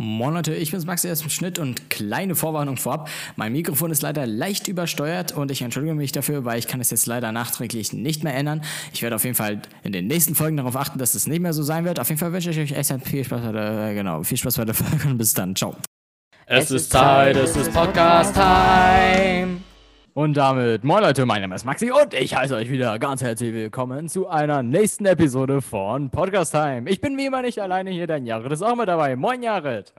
Moin Leute, ich bin's Maxi aus dem Schnitt und kleine Vorwarnung vorab. Mein Mikrofon ist leider leicht übersteuert und ich entschuldige mich dafür, weil ich kann es jetzt leider nachträglich nicht mehr ändern. Ich werde auf jeden Fall in den nächsten Folgen darauf achten, dass es nicht mehr so sein wird. Auf jeden Fall wünsche ich euch echt viel Spaß bei der, genau, viel Spaß bei der Folge und bis dann. Ciao. Es ist Zeit, es ist Podcast-Time. Und damit, moin Leute, mein Name ist Maxi und ich heiße euch wieder ganz herzlich willkommen zu einer nächsten Episode von Podcast Time. Ich bin wie immer nicht alleine hier, dein Jared ist auch mit dabei. Moin Jared.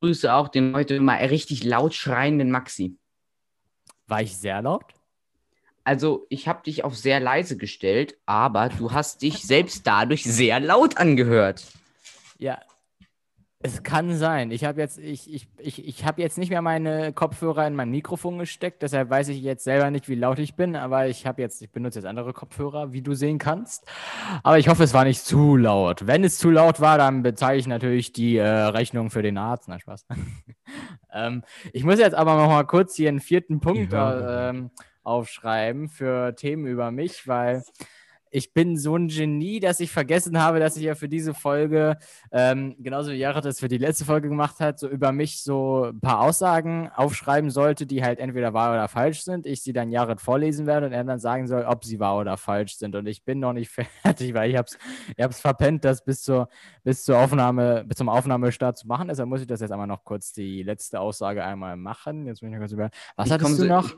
Grüße auch den heute mal richtig laut schreienden Maxi. War ich sehr laut? Also, ich habe dich auf sehr leise gestellt, aber du hast dich selbst dadurch sehr laut angehört. Ja, es kann sein. Ich habe jetzt, ich, ich, ich, ich hab jetzt nicht mehr meine Kopfhörer in mein Mikrofon gesteckt, deshalb weiß ich jetzt selber nicht, wie laut ich bin, aber ich habe jetzt, ich benutze jetzt andere Kopfhörer, wie du sehen kannst. Aber ich hoffe, es war nicht zu laut. Wenn es zu laut war, dann bezahle ich natürlich die äh, Rechnung für den Arzt. Na, Spaß. ähm, ich muss jetzt aber noch mal kurz hier einen vierten Punkt ja. ähm, aufschreiben für Themen über mich, weil ich bin so ein Genie, dass ich vergessen habe, dass ich ja für diese Folge, ähm, genauso wie Jared das für die letzte Folge gemacht hat, so über mich so ein paar Aussagen aufschreiben sollte, die halt entweder wahr oder falsch sind. Ich sie dann Jared vorlesen werde und er dann sagen soll, ob sie wahr oder falsch sind. Und ich bin noch nicht fertig, weil ich hab's, ich hab's verpennt, das bis zur, bis zur Aufnahme, bis zum Aufnahmestart zu machen. Deshalb muss ich das jetzt einmal noch kurz die letzte Aussage einmal machen. Jetzt muss ich noch kurz über. Was ich hattest du noch?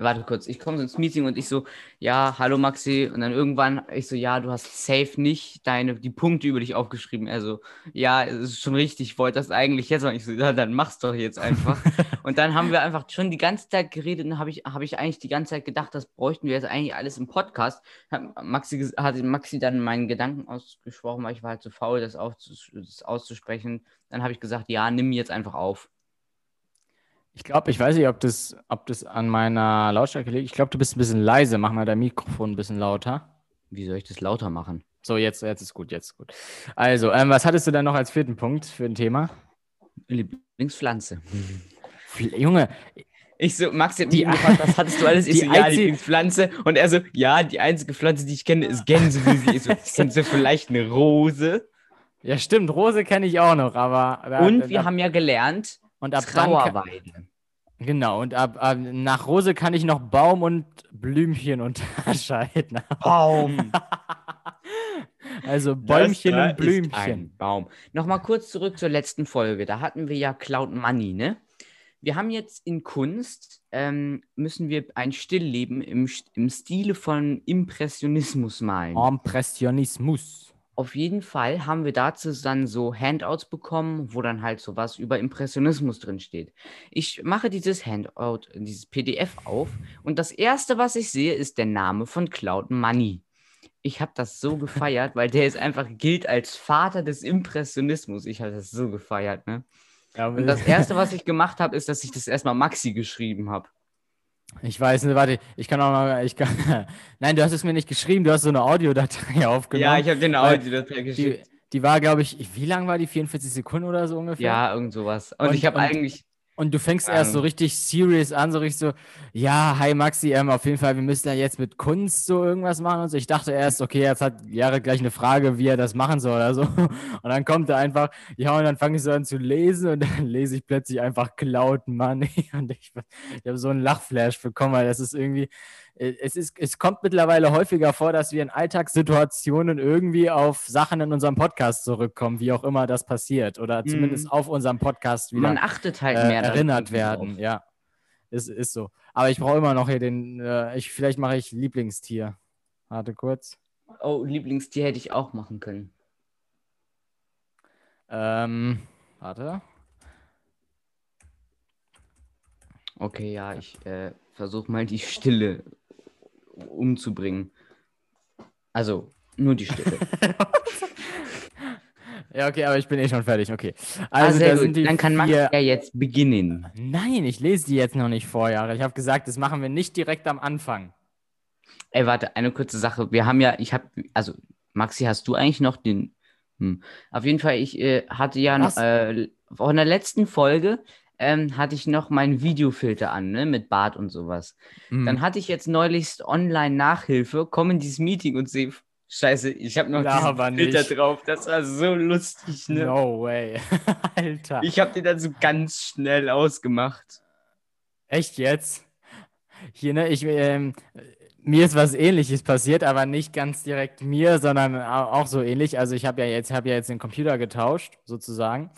Warte kurz, ich komme so ins Meeting und ich so, ja, hallo Maxi. Und dann irgendwann, ich so, ja, du hast safe nicht deine, die Punkte über dich aufgeschrieben. Er so, ja, es ist schon richtig, ich wollte das eigentlich jetzt machen. Ich so, ja, dann mach's doch jetzt einfach. und dann haben wir einfach schon die ganze Zeit geredet und habe ich, hab ich eigentlich die ganze Zeit gedacht, das bräuchten wir jetzt eigentlich alles im Podcast. Hat Maxi, hat Maxi dann meinen Gedanken ausgesprochen, weil ich war halt zu faul, das, das auszusprechen. Dann habe ich gesagt, ja, nimm jetzt einfach auf. Ich glaube, ich weiß nicht, ob das, ob das an meiner Lautstärke liegt. Ich glaube, du bist ein bisschen leise. Mach mal dein Mikrofon ein bisschen lauter. Wie soll ich das lauter machen? So, jetzt, jetzt ist gut, jetzt ist gut. Also, ähm, was hattest du denn noch als vierten Punkt für ein Thema? Lieblingspflanze. Junge, ich so, Max hat mich gefragt, was hattest du alles? Ich so, ja, Lieblingspflanze. Und er so, ja, die einzige Pflanze, die ich kenne, ist Gänseblümchen. Ich so, kennst du vielleicht eine Rose? Ja, stimmt, Rose kenne ich auch noch, aber. Und wir haben ja gelernt, und ab Trauerweide. Dann, genau, und ab, ab, nach Rose kann ich noch Baum und Blümchen unterscheiden. Baum. also Bäumchen das, und Blümchen. ein Baum. Nochmal kurz zurück zur letzten Folge. Da hatten wir ja Cloud Money, ne? Wir haben jetzt in Kunst, ähm, müssen wir ein Stillleben im, im Stile von Impressionismus malen. Impressionismus. Auf jeden Fall haben wir dazu dann so Handouts bekommen, wo dann halt so was über Impressionismus drin steht. Ich mache dieses Handout, dieses PDF auf und das erste, was ich sehe, ist der Name von Cloud Money. Ich habe das so gefeiert, weil der ist einfach gilt als Vater des Impressionismus. Ich habe das so gefeiert, ne? Ja, und das erste, was ich gemacht habe, ist, dass ich das erstmal Maxi geschrieben habe. Ich weiß nicht, warte, ich kann auch mal, ich kann, nein, du hast es mir nicht geschrieben, du hast so eine Audiodatei aufgenommen. Ja, ich habe dir eine Audiodatei geschickt. Die, die war, glaube ich, wie lang war die? 44 Sekunden oder so ungefähr? Ja, irgend sowas. Und, und ich habe eigentlich, und du fängst ähm, erst so richtig serious an, so richtig so, ja, hi Maxi, ähm, auf jeden Fall, wir müssen ja jetzt mit Kunst so irgendwas machen und so. Ich dachte erst, okay, jetzt hat Jahre gleich eine Frage, wie er das machen soll oder so. Und dann kommt er einfach, ja, und dann fange ich so an zu lesen und dann lese ich plötzlich einfach Cloud Money und ich, ich habe so einen Lachflash bekommen, weil das ist irgendwie, es, ist, es kommt mittlerweile häufiger vor, dass wir in Alltagssituationen irgendwie auf Sachen in unserem Podcast zurückkommen, wie auch immer das passiert. Oder zumindest mm. auf unserem Podcast wieder Man achtet halt mehr äh, erinnert werden. Auf. Ja, ist, ist so. Aber ich brauche immer noch hier den, äh, ich, vielleicht mache ich Lieblingstier. Warte kurz. Oh, Lieblingstier hätte ich auch machen können. Ähm, warte. Okay, ja, ich äh, versuche mal die Stille umzubringen. Also nur die Stille. ja, okay, aber ich bin eh schon fertig. Okay. Ah, also, ah, Dann kann Max ja jetzt beginnen. Nein, ich lese die jetzt noch nicht vorher. Ich habe gesagt, das machen wir nicht direkt am Anfang. Ey, warte, eine kurze Sache. Wir haben ja, ich habe, also Maxi, hast du eigentlich noch den. Hm. Auf jeden Fall, ich äh, hatte ja noch, äh, von der letzten Folge ähm, hatte ich noch meinen Videofilter an, ne, mit Bart und sowas. Mhm. Dann hatte ich jetzt neulich online Nachhilfe, komme in dieses Meeting und sehe Scheiße, ich habe noch Laber diesen Filter nicht. drauf. Das war so lustig, ne? No way. Alter. Ich habe den dann so ganz schnell ausgemacht. Echt jetzt? Hier, ne, ich, ähm, mir ist was ähnliches passiert, aber nicht ganz direkt mir, sondern au- auch so ähnlich. Also ich habe ja jetzt, habe ja jetzt den Computer getauscht, sozusagen.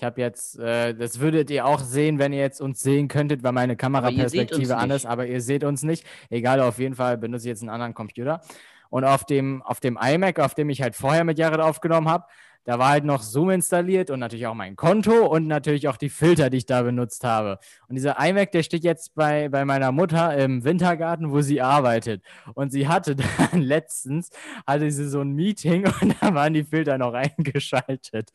Ich habe jetzt, äh, das würdet ihr auch sehen, wenn ihr jetzt uns sehen könntet, weil meine Kameraperspektive anders, aber ihr seht uns nicht. Egal, auf jeden Fall benutze ich jetzt einen anderen Computer. Und auf dem, auf dem iMac, auf dem ich halt vorher mit Jared aufgenommen habe, da war halt noch Zoom installiert und natürlich auch mein Konto und natürlich auch die Filter, die ich da benutzt habe. Und dieser iMac, der steht jetzt bei, bei meiner Mutter im Wintergarten, wo sie arbeitet. Und sie hatte dann letztens, hatte sie so ein Meeting und da waren die Filter noch eingeschaltet.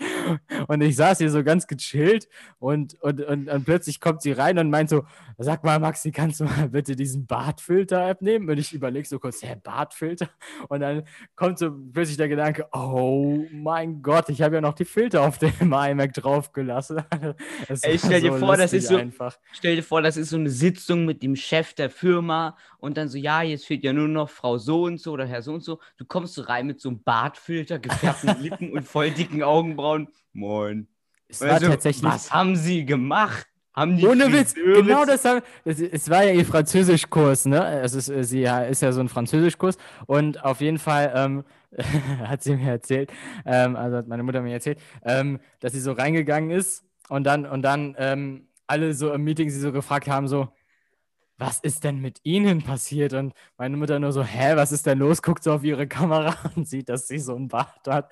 Und ich saß hier so ganz gechillt und, und, und, und plötzlich kommt sie rein und meint so, sag mal Maxi, kannst du mal bitte diesen Bartfilter-App nehmen? Und ich überlege so kurz, hä, Bartfilter? Und dann kommt so plötzlich der Gedanke, oh mein Gott, ich habe ja noch die Filter auf dem iMac draufgelassen. Ey, stell dir vor, das ist so- einfach. Stell dir vor, das ist so eine Sitzung mit dem Chef der Firma und dann so, ja, jetzt fehlt ja nur noch Frau so und so oder Herr so und so. Du kommst so rein mit so einem Bartfilter, gefärbten Lippen und voll dicken Augenbrauen. Moin. So, tatsächlich Was haben sie gemacht? Haben die Ohne Witz, genau das, haben, es, es war ja ihr Französischkurs, ne? Es ist, sie ja- ist ja so ein Französischkurs und auf jeden Fall ähm, hat sie mir erzählt, ähm, also hat meine Mutter mir erzählt, ähm, dass sie so reingegangen ist und dann, und dann ähm, alle so im Meeting sie so gefragt haben, so, was ist denn mit Ihnen passiert? Und meine Mutter nur so, hä, was ist denn los? Guckt so auf ihre Kamera und sieht, dass sie so einen Bart hat.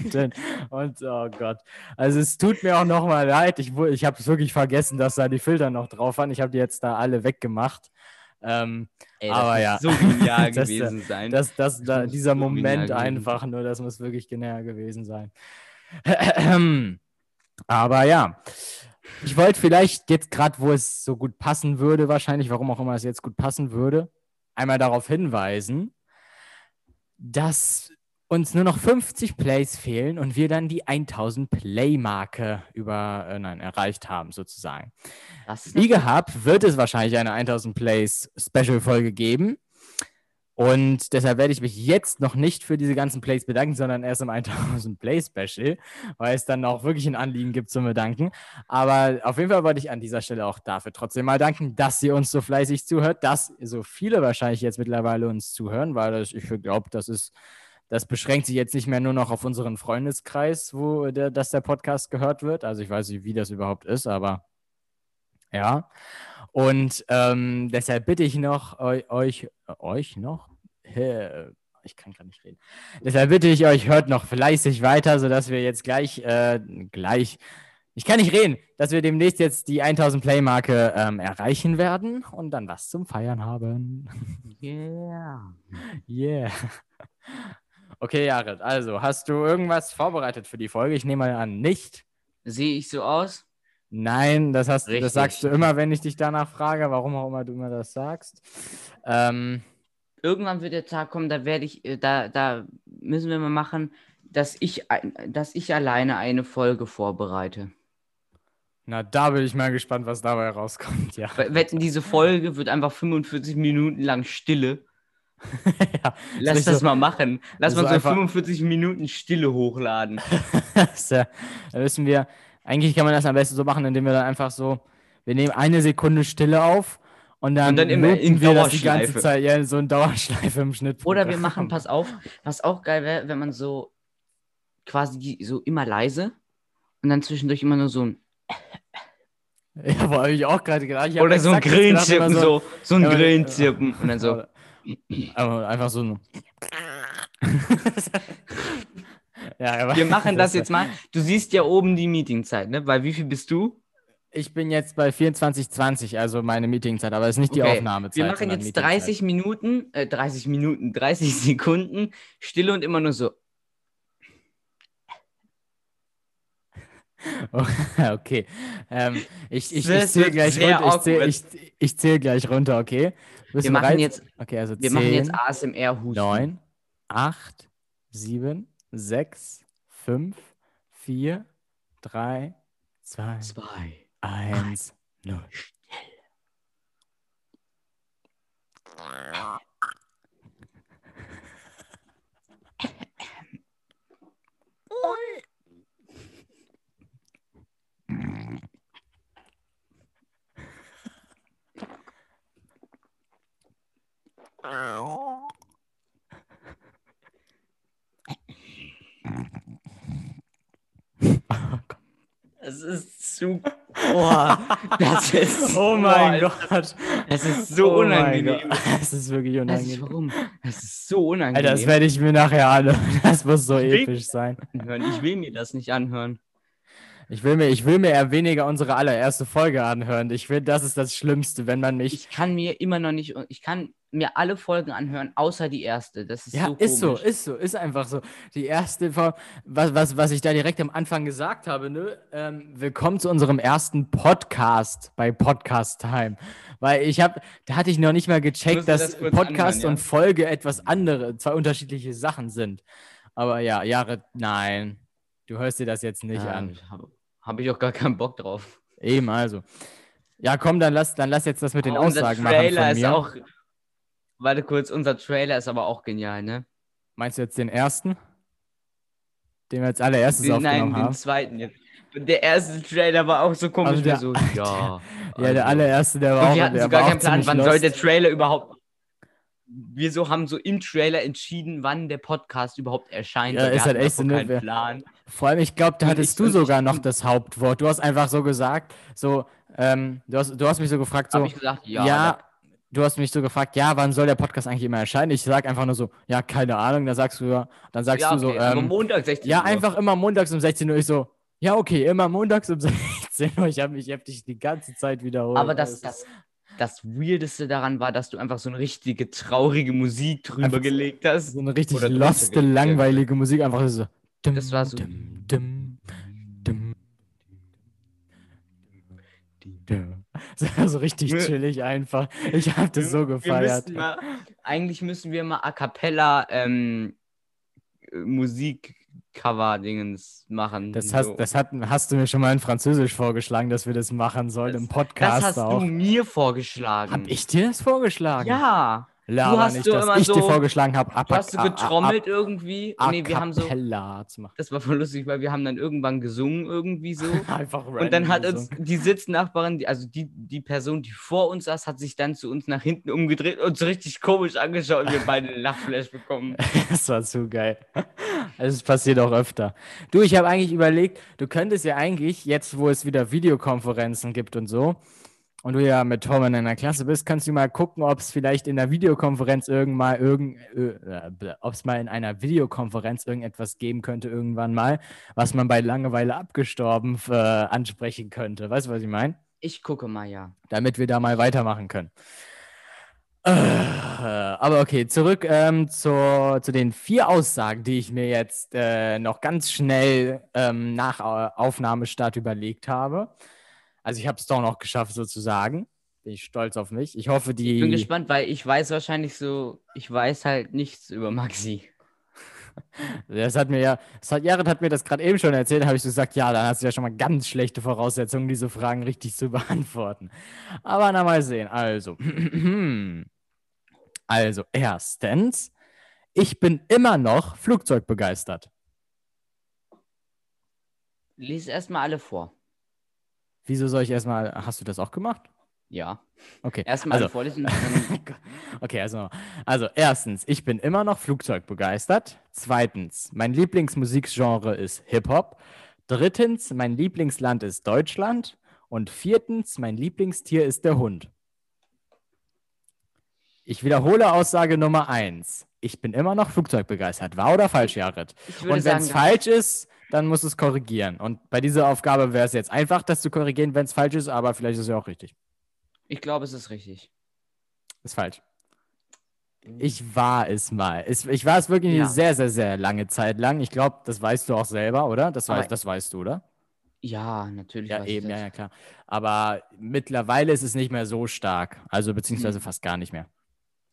Und, dann, und oh Gott. Also es tut mir auch nochmal leid. Ich, ich habe wirklich vergessen, dass da die Filter noch drauf waren. Ich habe die jetzt da alle weggemacht. Ähm, Ey, das Aber ja. so genial Das, äh, gewesen sein. das, das, da, dieser so Moment gewesen einfach nur, das muss wirklich genial gewesen sein. Aber ja, ich wollte vielleicht jetzt gerade, wo es so gut passen würde, wahrscheinlich, warum auch immer es jetzt gut passen würde, einmal darauf hinweisen, dass uns nur noch 50 Plays fehlen und wir dann die 1000 Play-Marke über, äh, nein, erreicht haben, sozusagen. Wie gehabt, wird es wahrscheinlich eine 1000 Plays Special-Folge geben. Und deshalb werde ich mich jetzt noch nicht für diese ganzen Plays bedanken, sondern erst im 1000 Play Special, weil es dann auch wirklich ein Anliegen gibt zum Bedanken. Aber auf jeden Fall wollte ich an dieser Stelle auch dafür trotzdem mal danken, dass ihr uns so fleißig zuhört, dass so viele wahrscheinlich jetzt mittlerweile uns zuhören, weil ich glaube, das ist, das beschränkt sich jetzt nicht mehr nur noch auf unseren Freundeskreis, wo der, dass der Podcast gehört wird. Also ich weiß nicht, wie das überhaupt ist, aber ja. Und ähm, deshalb bitte ich noch eu, euch, euch noch? Ich kann gar nicht reden. Deshalb bitte ich euch, hört noch fleißig weiter, sodass wir jetzt gleich, äh, gleich, ich kann nicht reden, dass wir demnächst jetzt die 1000 Play-Marke ähm, erreichen werden und dann was zum Feiern haben. Yeah. Yeah. Okay, Jared, also hast du irgendwas vorbereitet für die Folge? Ich nehme mal an, nicht. Sehe ich so aus? Nein, das, hast, Richtig. das sagst du immer, wenn ich dich danach frage, warum auch immer du immer das sagst. Ähm, Irgendwann wird der Tag kommen, da werde ich, äh, da, da müssen wir mal machen, dass ich, dass ich alleine eine Folge vorbereite. na, da bin ich mal gespannt, was dabei rauskommt, ja. Wetten, diese Folge wird einfach 45 Minuten lang Stille. ja Lass das so- mal machen. Lass so mal so einfach- 45 Minuten Stille hochladen. ja, da wissen wir, eigentlich kann man das am besten so machen, indem wir dann einfach so, wir nehmen eine Sekunde Stille auf und dann, Und dann immer in wir das die ganze. Zeit, ja, so ein Dauerschleife im Schnitt. Oder wir machen, pass auf, was auch geil wäre, wenn man so quasi so immer leise und dann zwischendurch immer nur so ein Ja, wo habe ich auch gerade gedacht. Oder so ein Grillenzirpen, so, so ein Ja, aber- Grillenzirpen und dann so. Aber einfach so ein. ja, Wir machen das jetzt mal. Du siehst ja oben die Meetingzeit, ne? Bei wie viel bist du? Ich bin jetzt bei 24,20, also meine Meetingzeit, aber es ist nicht die Okay, Aufnahmezeit. Wir machen jetzt Meetingzeit. 30 Minuten, äh, 30 Minuten, 30 Sekunden Stille und immer nur so. okay. Ähm, ich ich, ich zähle gleich, runter, ich zähl, ich, ich zähl gleich runter, okay? Bist Wir machen bereit? jetzt, Okay, also wir 10, machen jetzt ASMR-Husten. 9, 8, 7, 6, 5, 4, 3, 2, Zwei. 1, 0. Das ist zu. Boah, das ist. Oh mein boah, Gott. Es ist so Oh unangenehm. Das ist wirklich Das ist, unangenehm. warum? Das ist so unangenehm. Alter, das werde ich mir nachher anhören. Das muss so Ich will- episch sein. anhören. Ich will mir das nicht anhören. Ich will, mir, ich will mir eher weniger unsere allererste Folge anhören. Ich finde, das ist das Schlimmste, wenn man mich. Ich kann mir immer noch nicht. Ich kann mir alle Folgen anhören, außer die erste. Das ist ja, so ist so, komisch. ist so, ist einfach so. Die erste, was, was, was ich da direkt am Anfang gesagt habe, ne? Ähm, willkommen zu unserem ersten Podcast bei Podcast Time. Weil ich habe, da hatte ich noch nicht mal gecheckt, dass das Podcast anhören, ja? und Folge etwas andere, zwei unterschiedliche Sachen sind. Aber ja, Jahre, nein. Du hörst dir das jetzt nicht Ja, an. Habe hab ich auch gar keinen Bock drauf. Eben, also. Ja, komm, dann lass, dann lass jetzt das mit den unser Aussagen machen Trailer von ist auch. Warte kurz, unser Trailer ist aber auch genial, ne? Meinst du jetzt den ersten? Den wir als allererstes Den, nein, aufgenommen den haben? zweiten jetzt. Der erste Trailer war auch so komisch. Also der- so, ja. Ja, der also. allererste, der war Und auch wir hatten der sogar keinen Plan, wann soll der Trailer überhaupt. Wir so haben so im Trailer entschieden, wann der Podcast überhaupt erscheint. Ja, ist halt echt so, ne, keinen wir- Plan. Vor allem, ich glaube, da hattest du sogar noch das Hauptwort. Du hast einfach so gesagt, so, ähm, du, hast, du hast mich so gefragt, so, Hab ich gesagt, ja. ja, du hast mich so gefragt, ja, wann soll der Podcast eigentlich immer erscheinen? Ich sag einfach nur so, ja, keine Ahnung. Dann sagst du ja, dann sagst ja, du so, okay, aber ähm, Montag 16 ja, Uhr. einfach immer montags um 16 Uhr. Ich so, ja, okay, immer montags um 16 Uhr. Ich habe mich heftig die ganze Zeit wiederholt. Aber das, ist- das, das Weirdeste daran war, dass du einfach so eine richtige traurige Musik drüber Einfach gelegt hast. so eine richtig Oder loste, ja. langweilige Musik, einfach so. Dim, Das war so- Dim, dim, dim, dim. Das war so richtig chillig einfach. Ich habe das so gefeiert. müssten mal, eigentlich müssen wir mal A Cappella ähm, Musik-Cover-Dingens machen. Das, so. hast, das hat, hast du mir schon mal in Französisch vorgeschlagen, dass wir das machen sollen im das Podcast hast auch. du mir vorgeschlagen. Hab ich dir das vorgeschlagen? Ja. Laber hast nicht, dass immer ich dir so- vorgeschlagen habe, Du hast so getrommelt irgendwie. A, nee, wir haben so. cappella zu machen. Das war voll lustig, weil wir haben dann irgendwann gesungen irgendwie so. Einfach Und dann random hat uns die Sitznachbarin, also die, die Person, die vor uns saß, hat sich dann zu uns nach hinten umgedreht und so richtig komisch angeschaut und wir beide einen Lachflash bekommen. Das war zu geil. Also Es passiert auch öfter. Du, ich habe eigentlich überlegt, du könntest ja eigentlich, jetzt wo es wieder Videokonferenzen gibt und so, und du ja mit Tom in einer Klasse bist, kannst du mal gucken, ob es vielleicht in der Videokonferenz irgendwann mal irgend, äh, ob es mal in einer Videokonferenz irgendetwas geben könnte irgendwann mal, was man bei Langeweile abgestorben äh, ansprechen könnte. Weißt du, was ich meine? Ich gucke mal, ja. damit wir da mal weitermachen können. Äh, aber okay, zurück ähm, zur, zu den vier Aussagen, die ich mir jetzt äh, noch ganz schnell ähm, nach Au- Aufnahmestart überlegt habe. Also ich habe es doch noch geschafft sozusagen. Bin ich stolz auf mich. Ich hoffe, die... Ich bin gespannt, weil ich weiß wahrscheinlich so, ich weiß halt nichts über Maxi. Das hat mir ja, das hat, Jared hat mir das gerade eben schon erzählt, habe ich so gesagt, ja, dann hast du ja schon mal ganz schlechte Voraussetzungen, diese Fragen richtig zu beantworten. Aber na mal sehen. Also, also erstens, ich bin immer noch Flugzeugbegeistert. Lies erstmal alle vor. Wieso soll ich erstmal, hast du das auch gemacht? Ja. Okay. Erstmal also, vorlesen. dann- Okay, also, also erstens, ich bin immer noch Flugzeugbegeistert. Zweitens, mein Lieblingsmusikgenre ist Hip-Hop. Drittens, mein Lieblingsland ist Deutschland. Und viertens, mein Lieblingstier ist der Hund. Ich wiederhole Aussage Nummer eins. Ich bin immer noch Flugzeugbegeistert. Wahr oder falsch, Jared? Und wenn es falsch ist, dann musst du es korrigieren. Und bei dieser Aufgabe wäre es jetzt einfach, das zu korrigieren, wenn es falsch ist, aber vielleicht ist es ja auch richtig. ich glaube, es ist richtig. Ist falsch. Ich war es mal. Ich war es wirklich Ja. eine sehr, sehr, sehr lange Zeit lang. Ich glaube, das weißt du auch selber, oder? Das, weißt, das weißt du, oder? Ja, natürlich. Ja, weiß eben, ja, ja, klar. Aber mittlerweile ist es nicht mehr so stark. Also beziehungsweise Mhm. fast gar nicht mehr.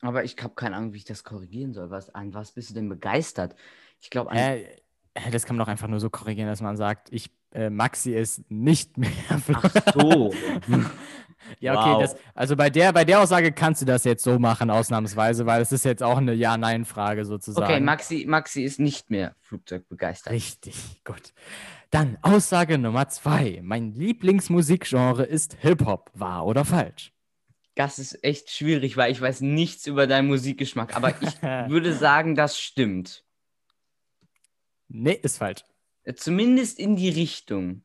Aber ich habe keine Ahnung, wie ich das korrigieren soll. Was, an was bist du denn begeistert? Ich glaube, an äh, das kann man doch einfach nur so korrigieren, dass man sagt, ich, äh, Maxi ist nicht mehr. Ach so. Ja, okay, Wow. das, also bei der, bei der Aussage kannst du das jetzt so machen, ausnahmsweise, weil es ist jetzt auch eine Ja-Nein-Frage sozusagen. Okay, Maxi, Maxi ist nicht mehr flugzeugbegeistert. Richtig, gut. Dann Aussage Nummer zwei. Mein Lieblingsmusikgenre ist Hip-Hop. Wahr oder falsch? Das ist echt schwierig, weil ich weiß nichts über deinen Musikgeschmack. Aber ich würde sagen, das stimmt. Nee, ist falsch. Äh, Zumindest in die Richtung.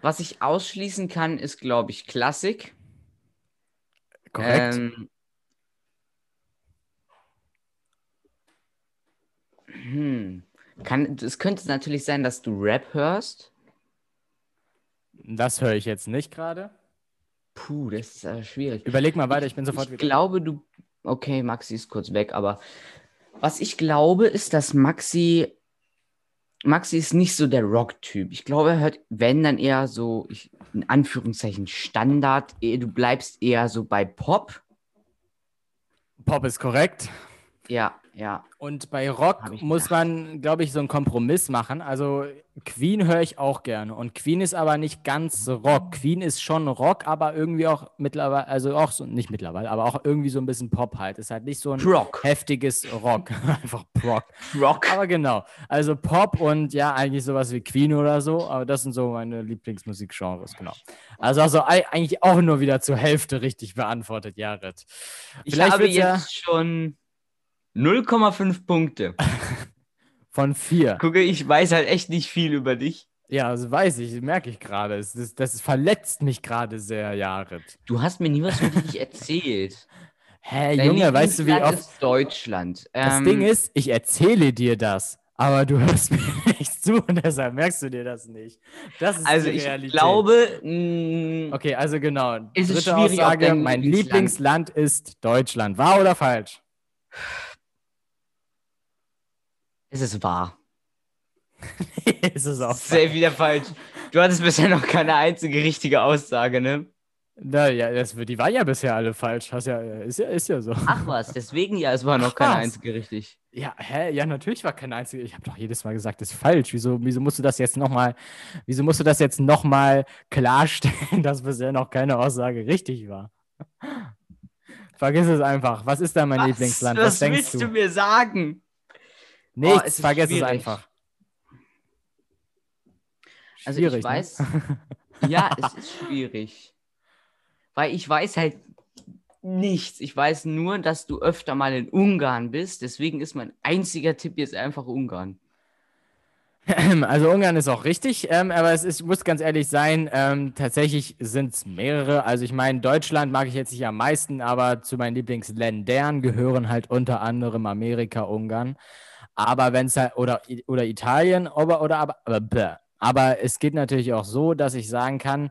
Was ich ausschließen kann, ist, glaube ich, Klassik. Korrekt. Ähm, hm. Kann, es könnte natürlich sein, dass du Rap hörst. das höre ich jetzt nicht gerade. Puh, das ist aber schwierig. Überleg mal weiter, ich bin sofort ich wieder. glaube, du. Okay, Maxi ist kurz weg, aber was ich glaube, ist, dass Maxi. Maxi ist nicht so der Rock-Typ. Ich glaube, er hört, wenn, dann eher so, ich, in Anführungszeichen, Standard. Eh, Du bleibst eher so bei Pop. Pop ist korrekt. Ja, ja. Und bei Rock ich muss man, glaube ich, so einen Kompromiss machen. Also Queen höre ich auch gerne. Und Queen ist aber nicht ganz Rock. Queen ist schon Rock, aber irgendwie auch mittlerweile, also auch so, nicht mittlerweile, aber auch irgendwie so ein bisschen Pop halt. Ist halt nicht so ein Rock. heftiges Rock. Einfach Rock. Rock. Aber genau. Also Pop und ja, eigentlich sowas wie Queen oder so. Aber das sind so meine Lieblingsmusikgenres, genau. Also, also ei- eigentlich auch nur wieder zur Hälfte richtig beantwortet, Jared. Ich Vielleicht habe wird's ja- jetzt schon 0,5 Punkte. Von vier. Gucke, ich weiß halt echt nicht viel über dich. Ja, das weiß ich, merke ich gerade. Es- Das, das verletzt mich gerade sehr, Jared. Du hast mir nie was über dich erzählt. Hä, Dein Junge, weißt du, wie oft. ist Deutschland. Das Ähm, Ding ist, ich erzähle dir das, aber du hörst mir nicht zu und deshalb merkst du dir das nicht. Das ist Also die ich Realität. glaube, mh, Okay, also genau. Es ist Dritte schwierig, auch Aussage, mein Lieblingsland ist Deutschland. Wahr oder falsch? Es ist wahr. ist es auch Safe falsch. wieder falsch. Du hattest bisher noch keine einzige richtige Aussage, ne? Na, ja, das, die waren ja bisher alle falsch. Hast ja, ist, ja, ist ja so. Ach was, deswegen ja, es war noch Ach keine was. einzige richtig. Ja, hä? Ja, natürlich war kein einziger. Ich habe doch jedes Mal gesagt, das ist falsch. Wieso, wieso musst du das jetzt nochmal, wieso musst du das jetzt nochmal klarstellen, dass bisher noch keine Aussage richtig war? Vergiss es einfach. Was ist da mein Lieblingsland? Was, was denkst willst du? du mir sagen? Nichts, Oh, es vergiss es schwierig. einfach. Also Schwierig, ich ne? weiß, ja, es ist schwierig. Weil ich weiß halt nichts. Ich weiß nur, dass du öfter mal in Ungarn bist. Deswegen ist mein einziger Tipp jetzt einfach Ungarn. Also Ungarn ist auch richtig, ähm, aber es ist, muss ganz ehrlich sein, ähm, tatsächlich sind es mehrere. Also ich meine, Deutschland mag ich jetzt nicht am meisten, aber zu meinen Lieblingsländern gehören halt unter anderem Amerika, Ungarn. Aber wenn es halt, oder, oder Italien, aber, oder aber, aber, aber es geht natürlich auch so, dass ich sagen kann,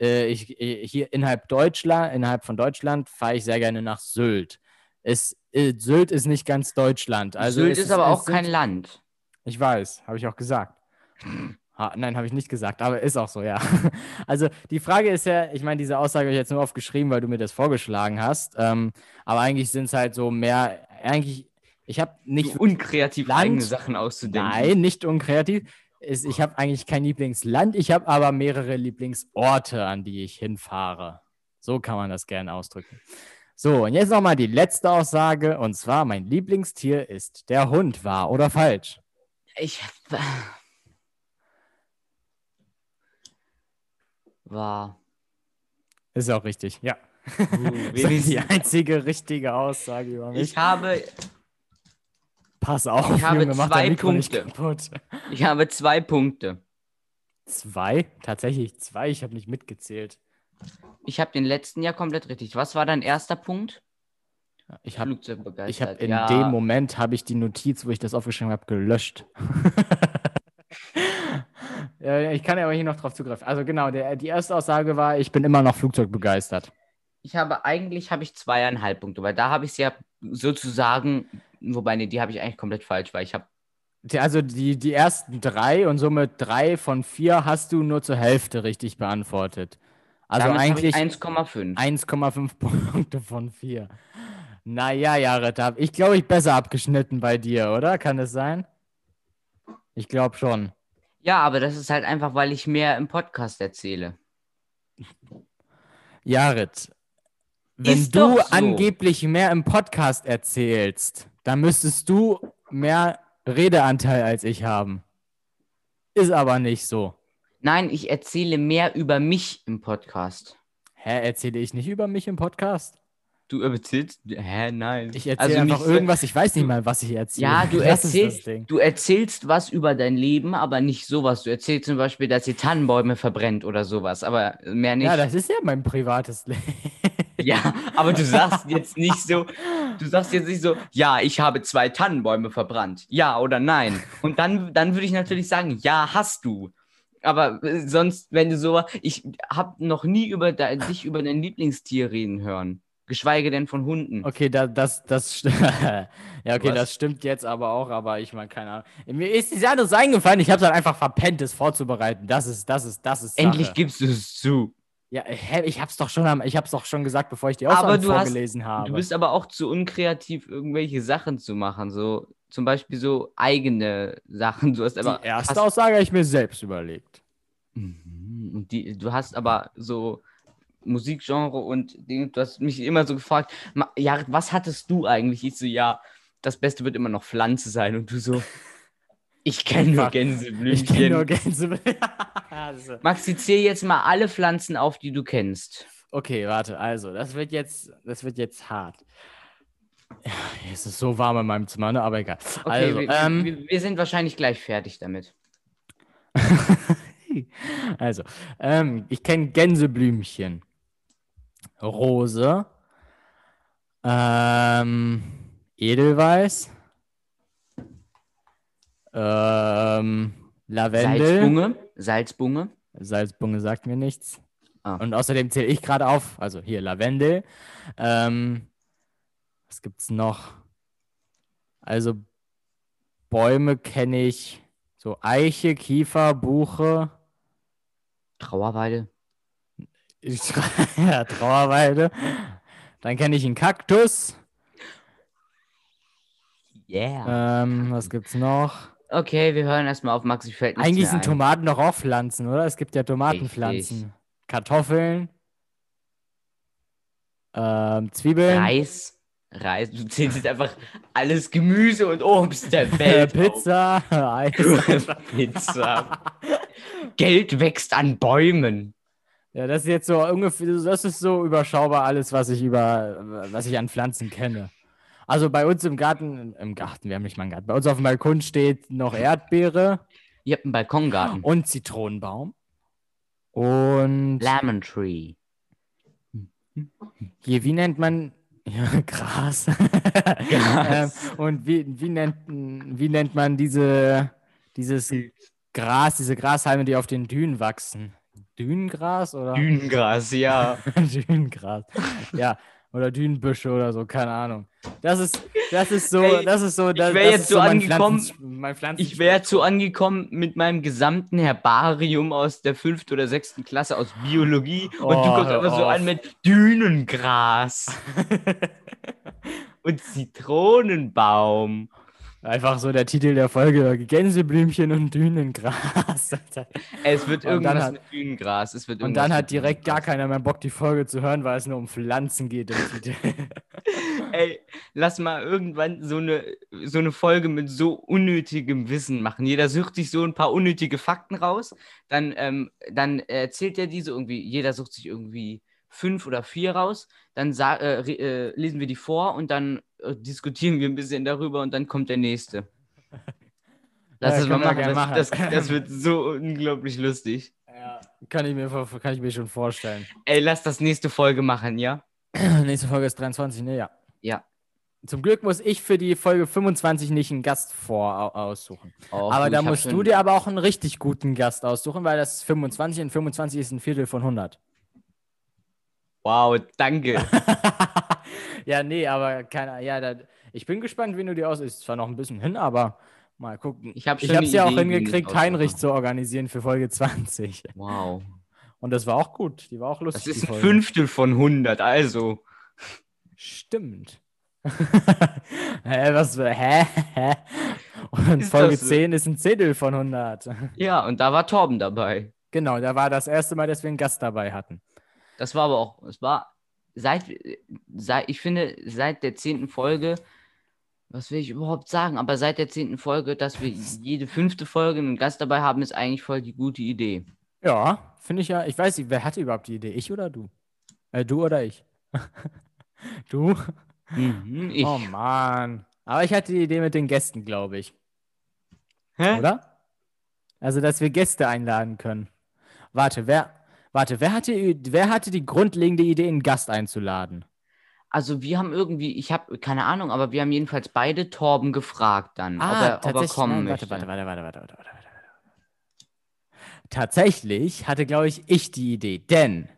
äh, ich, äh, hier innerhalb Deutschland, innerhalb von Deutschland fahre ich sehr gerne nach Sylt. Es, äh, Sylt ist nicht ganz Deutschland. Also Sylt es ist aber auch sind- kein Land. ich weiß, habe ich auch gesagt. Ha, nein, habe ich nicht gesagt, aber ist auch so, ja. Also die Frage ist ja, ich meine, diese Aussage habe ich jetzt nur aufgeschrieben, weil du mir das vorgeschlagen hast. Ähm, aber eigentlich sind es halt so mehr, eigentlich, ich habe nicht, unkreativ Land? eigene Sachen auszudenken. nein, nicht unkreativ. Ich habe eigentlich kein Lieblingsland, ich habe aber mehrere Lieblingsorte, an die ich hinfahre. So kann man das gerne ausdrücken. So, und jetzt nochmal die letzte Aussage, und zwar, mein Lieblingstier ist der Hund, wahr oder falsch? Ich. War. Ist auch richtig, ja. Uh, Das ist die einzige richtige Aussage über mich. ich habe, Pass auf, ich habe Junge, zwei Punkte. ich habe zwei Punkte. Zwei? Tatsächlich zwei? Ich habe nicht mitgezählt. Ich habe den letzten Jahr komplett richtig. Was war dein erster Punkt? Ich habe hab in ja, dem Moment habe ich die Notiz, wo ich das aufgeschrieben habe, gelöscht. ja, ich kann ja aber hier noch drauf zugreifen. Also genau, der, die erste Aussage war, ich bin immer noch Flugzeugbegeistert. Ich habe eigentlich habe ich zweieinhalb Punkte, weil da habe ich es ja sozusagen, wobei nee, die habe ich eigentlich komplett falsch, weil ich habe Also die, die ersten drei und somit drei von vier hast du nur zur Hälfte richtig beantwortet. Also damit eigentlich ich 1,5. 1,5 Punkte von 4. Naja, Jared, habe ich glaube ich besser abgeschnitten bei dir, oder? Kann es sein? Ich glaube schon. Ja, aber das ist halt einfach, weil ich mehr im Podcast erzähle. Jared, wenn Ist du so. angeblich mehr im Podcast erzählst, dann müsstest du mehr Redeanteil als ich haben. Ist aber nicht so. Nein, ich erzähle mehr über mich im Podcast. Hä, erzähle ich nicht über mich im Podcast? Du erzählst? Hä, nein. Ich erzähle Also einfach so- irgendwas, ich weiß nicht mal, was ich erzähle. Ja, du Das erzählst, du erzählst was über dein Leben, aber nicht sowas. Du erzählst zum Beispiel, dass ihr Tannenbäume verbrennt oder sowas, aber mehr nicht. Ja, das ist ja mein privates Leben. Ja, aber du sagst jetzt nicht so, du sagst jetzt nicht so, ja, ich habe zwei Tannenbäume verbrannt. Ja oder nein. Und dann, dann würde ich natürlich sagen, ja, hast du. Aber äh, sonst, wenn du so, ich habe noch nie über de, dich über dein Lieblingstier reden hören. Geschweige denn von Hunden. Okay, da, das, das ja, okay, Was? das stimmt jetzt aber auch, aber ich meine, keine Ahnung. Mir ist nichts anderes eingefallen, ich habe dann einfach verpennt, es vorzubereiten. Das ist, das ist, das ist. Endlich Sache. gibst du es zu. Ja, hä, ich hab's doch schon, am, ich hab's doch schon gesagt, bevor ich die Aber Aufgaben du hast- vorgelesen habe. Du bist aber auch zu unkreativ, irgendwelche Sachen zu machen. So zum Beispiel so eigene Sachen. Du hast aber. die erste hast, Aussage habe ich mir selbst überlegt. Mhm, die, du hast aber so Musikgenre und Dinge, du hast mich immer so gefragt, "Ma- Jared, was hattest du eigentlich? Ich so, ja, das Beste wird immer noch Pflanze sein. Und du so, ich kenne nur Gänseblümchen. Ich kenne nur Gänse. also, Maxi, zähl jetzt mal alle Pflanzen auf, die du kennst. okay, warte, also, das wird jetzt, das wird jetzt hart. Es ist so warm in meinem Zimmer, ne? aber egal. Okay, also, wir, ähm, wir, wir sind wahrscheinlich gleich fertig damit. also, ähm, ich kenne Gänseblümchen, Rose, ähm, Edelweiß, ähm, Lavendel. Salzbunge, Salzbunge. Salzbunge sagt mir nichts. Ah. Und außerdem zähle ich gerade auf, also hier Lavendel. Ähm, was gibt's noch? Also Bäume kenne ich so Eiche, Kiefer, Buche, Trauerweide. ja, Trauerweide. Dann kenne ich einen Kaktus. Yeah. Ähm, was gibt's noch? Okay, wir hören erstmal auf. Maxi fällt nichts Eigentlich sind ein. Tomaten doch auch Pflanzen, oder? Es gibt ja Tomatenpflanzen. Kartoffeln. Ähm, Zwiebeln. Reis. Reis. Du zählst jetzt einfach alles Gemüse und Obst der Welt. Pizza. Eis. Pizza. Geld wächst an Bäumen. Ja, das ist jetzt so ungefähr, das ist so überschaubar alles, was ich über, was ich an Pflanzen kenne. Also bei uns im Garten, im Garten, wir haben nicht mal einen Garten, bei uns auf dem Balkon steht noch Erdbeere Ihr habt einen Balkongarten. und Zitronenbaum. Und Lemon Tree. hier, wie nennt man, ja, Gras. ähm, und wie, wie, nennt, wie nennt man diese, dieses Gras, diese Grashalme, die auf den Dünen wachsen? Dünengras oder? Dünengras, ja. Dünengras. Ja, oder Dünenbüsche oder so, keine Ahnung. Das ist, das ist so, Ey, das ist so, das, wär das jetzt so angekommen, Pflanzen, mein Pflanzen Ich wäre zu angekommen mit meinem gesamten Herbarium aus der fünften oder sechsten Klasse aus Biologie und du Oh, kommst einfach so auf. an mit Dünengras und Zitronenbaum. Einfach so der Titel der Folge: Gänseblümchen und Dünengras. Es wird irgendwas hat- mit Dünengras. Es wird Und dann hat direkt gar keiner mehr Bock, die Folge zu hören, weil es nur um Pflanzen geht im Titel. Ey, lass mal irgendwann so eine, so eine Folge mit so unnötigem Wissen machen. Jeder sucht sich so ein paar unnötige Fakten raus, dann, ähm, dann erzählt er diese irgendwie, jeder sucht sich irgendwie fünf oder vier raus, dann äh, äh, lesen wir die vor und dann äh, diskutieren wir ein bisschen darüber und dann kommt der nächste. Lass Ja, das mal machen. gerne Das, machen. Das, das wird so unglaublich lustig. ja, kann ich, mir, kann ich mir schon vorstellen. Ey, lass das nächste Folge machen, ja? Nächste Folge ist 23, ne? Ja. Ja. Zum Glück muss ich für die Folge 25 nicht einen Gast vor aussuchen. Och, aber da musst du dir aber auch einen richtig guten Gast aussuchen, weil das ist 25 und 25 ist ein Viertel von 100. Wow, danke. ja, nee, aber keine Ja, da, ich bin gespannt, wen du dir aus. Ist zwar noch ein bisschen hin, aber mal gucken. Ich habe es ja auch hingekriegt. Heinrich zu organisieren für Folge 20. Wow. Und das war auch gut. Die war auch lustig. Das ist ein. Fünftel von 100, also. Stimmt. hä, was? Hä? hä? Und Ist Folge das so? 10 ist ein Zehntel von 100. Ja, und da war Torben dabei. Genau, da war das erste Mal, dass wir einen Gast dabei hatten. Das war aber auch, es war seit, seit ich finde, seit der zehnten Folge, was will ich überhaupt sagen, aber seit der zehnten Folge, dass wir jede fünfte Folge einen Gast dabei haben, ist eigentlich voll die gute Idee. Ja, finde ich ja. Ich weiß nicht, wer hatte überhaupt die Idee? Ich oder du? Äh, du oder ich? du? Mhm, ich. Oh Mann. Aber ich hatte die Idee mit den Gästen, glaube ich. Hä? Oder? Also, dass wir Gäste einladen können. Warte, wer, warte, wer hatte, wer hatte die grundlegende Idee, einen Gast einzuladen? Also wir haben irgendwie, ich habe keine Ahnung, aber wir haben jedenfalls beide Torben gefragt dann, ob, er, ob er Ah, kommen möchte. warte, warte, warte, warte, warte, warte. Tatsächlich hatte, glaube ich, ich die Idee, denn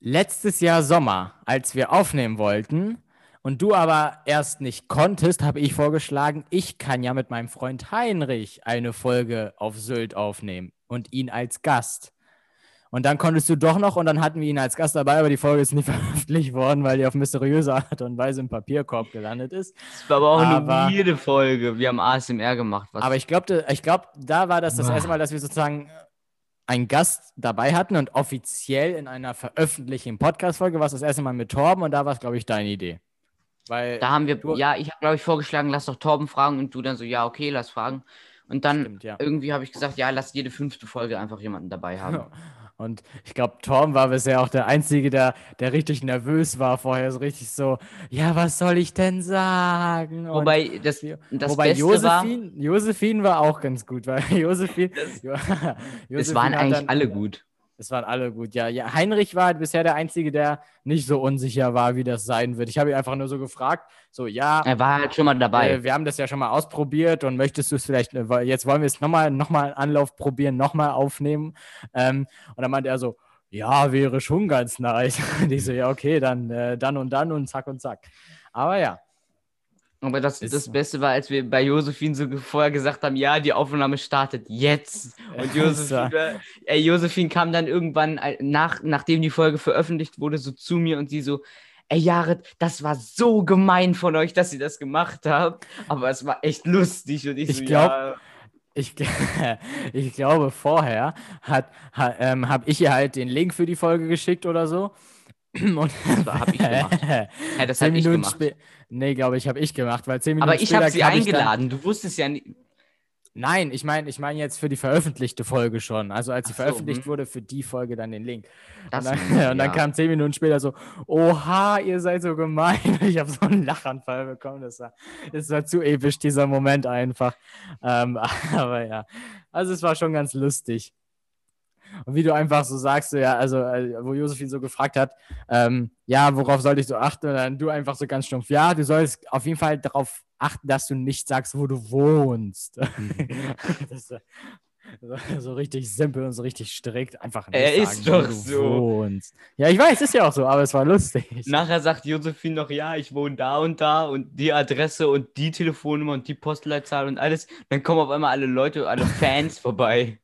letztes Jahr Sommer, als wir aufnehmen wollten und du aber erst nicht konntest, habe ich vorgeschlagen, ich kann ja mit meinem Freund Heinrich eine Folge auf Sylt aufnehmen und ihn als Gast. Und dann konntest du doch noch und dann hatten wir ihn als Gast dabei, aber die Folge ist nicht veröffentlicht worden, weil die auf mysteriöse Art und Weise im Papierkorb gelandet ist. Das war aber auch Aber- eine weirde Folge. Wir haben ASMR gemacht. Was Aber ich glaube, ich glaub, da war das das Boah. erste Mal, dass wir sozusagen einen Gast dabei hatten und offiziell in einer veröffentlichten Podcast-Folge war es das erste Mal mit Torben und da war es, glaube ich, deine Idee. Weil, da haben wir, Du- ja, ich habe glaube ich vorgeschlagen, lass doch Torben fragen und du dann so, ja, okay, lass fragen. Und dann Stimmt, ja. irgendwie habe ich gesagt, ja, lass jede fünfte Folge einfach jemanden dabei haben. und ich glaube, Torben war bisher auch der Einzige, der, der richtig nervös war vorher, so richtig so, ja, was soll ich denn sagen? Und Wobei das, das Wobei Beste war, Josephine, Josephine war auch ganz gut, weil Josephine, Jo- es Josephine waren hat eigentlich dann- alle gut. Es waren alle gut, ja. ja. Heinrich war bisher der Einzige, der nicht so unsicher war, wie das sein wird. Ich habe ihn einfach nur so gefragt, so, ja, Er war halt schon mal dabei. äh, wir haben das ja schon mal ausprobiert und möchtest du es vielleicht, äh, jetzt wollen wir es nochmal noch mal einen Anlauf probieren, nochmal aufnehmen. Ähm, und dann meinte er so, ja, wäre schon ganz nice. Und ich so, ja, okay, dann, äh, dann und dann und zack und zack. Aber ja, Aber das, Ist das so. Beste war, als wir bei Josephine so vorher gesagt haben, ja, die Aufnahme startet jetzt. Und Josephine, äh, Josephine kam dann irgendwann, äh, nach, nachdem die Folge veröffentlicht wurde, so zu mir und sie so, ey Jared, das war so gemein von euch, dass ihr das gemacht habt. Aber es war echt lustig. Und ich, Ich so, glaub- ja, Ich, ich glaube, vorher hat, ha, ähm, habe ich ihr halt den Link für die Folge geschickt oder so. Und Das hab ich gemacht. ja, das habe ich gemacht. Nee, glaube ich, habe ich gemacht, weil zehn Minuten Aber ich habe sie eingeladen. Du wusstest ja nicht. Nein, ich meine ich mein jetzt für die veröffentlichte Folge schon. Also als sie so, veröffentlicht hm. wurde, für die Folge dann den Link. Das und dann, du, und dann ja. kam zehn Minuten später so, oha, ihr seid so gemein. Ich habe so einen Lachanfall bekommen. Das war, das war zu episch, dieser Moment einfach. Ähm, aber ja, also es war schon ganz lustig. Und wie du einfach so sagst, so, ja, also äh, wo Josephine so gefragt hat, ähm, ja, worauf sollte ich so achten? Und dann du einfach so ganz stumpf, ja, du sollst auf jeden Fall darauf achten, dass du nicht sagst, wo du wohnst. das ist, äh, so, richtig simpel und so richtig strikt. Einfach nicht Er sagen, ist doch so. Wohnst. Ja, ich weiß, ist ja auch so, aber es war lustig. Nachher sagt Josephine noch, ja, ich wohne da und da und die Adresse und die Telefonnummer und die Postleitzahl und alles. Dann kommen auf einmal alle Leute, alle Fans vorbei.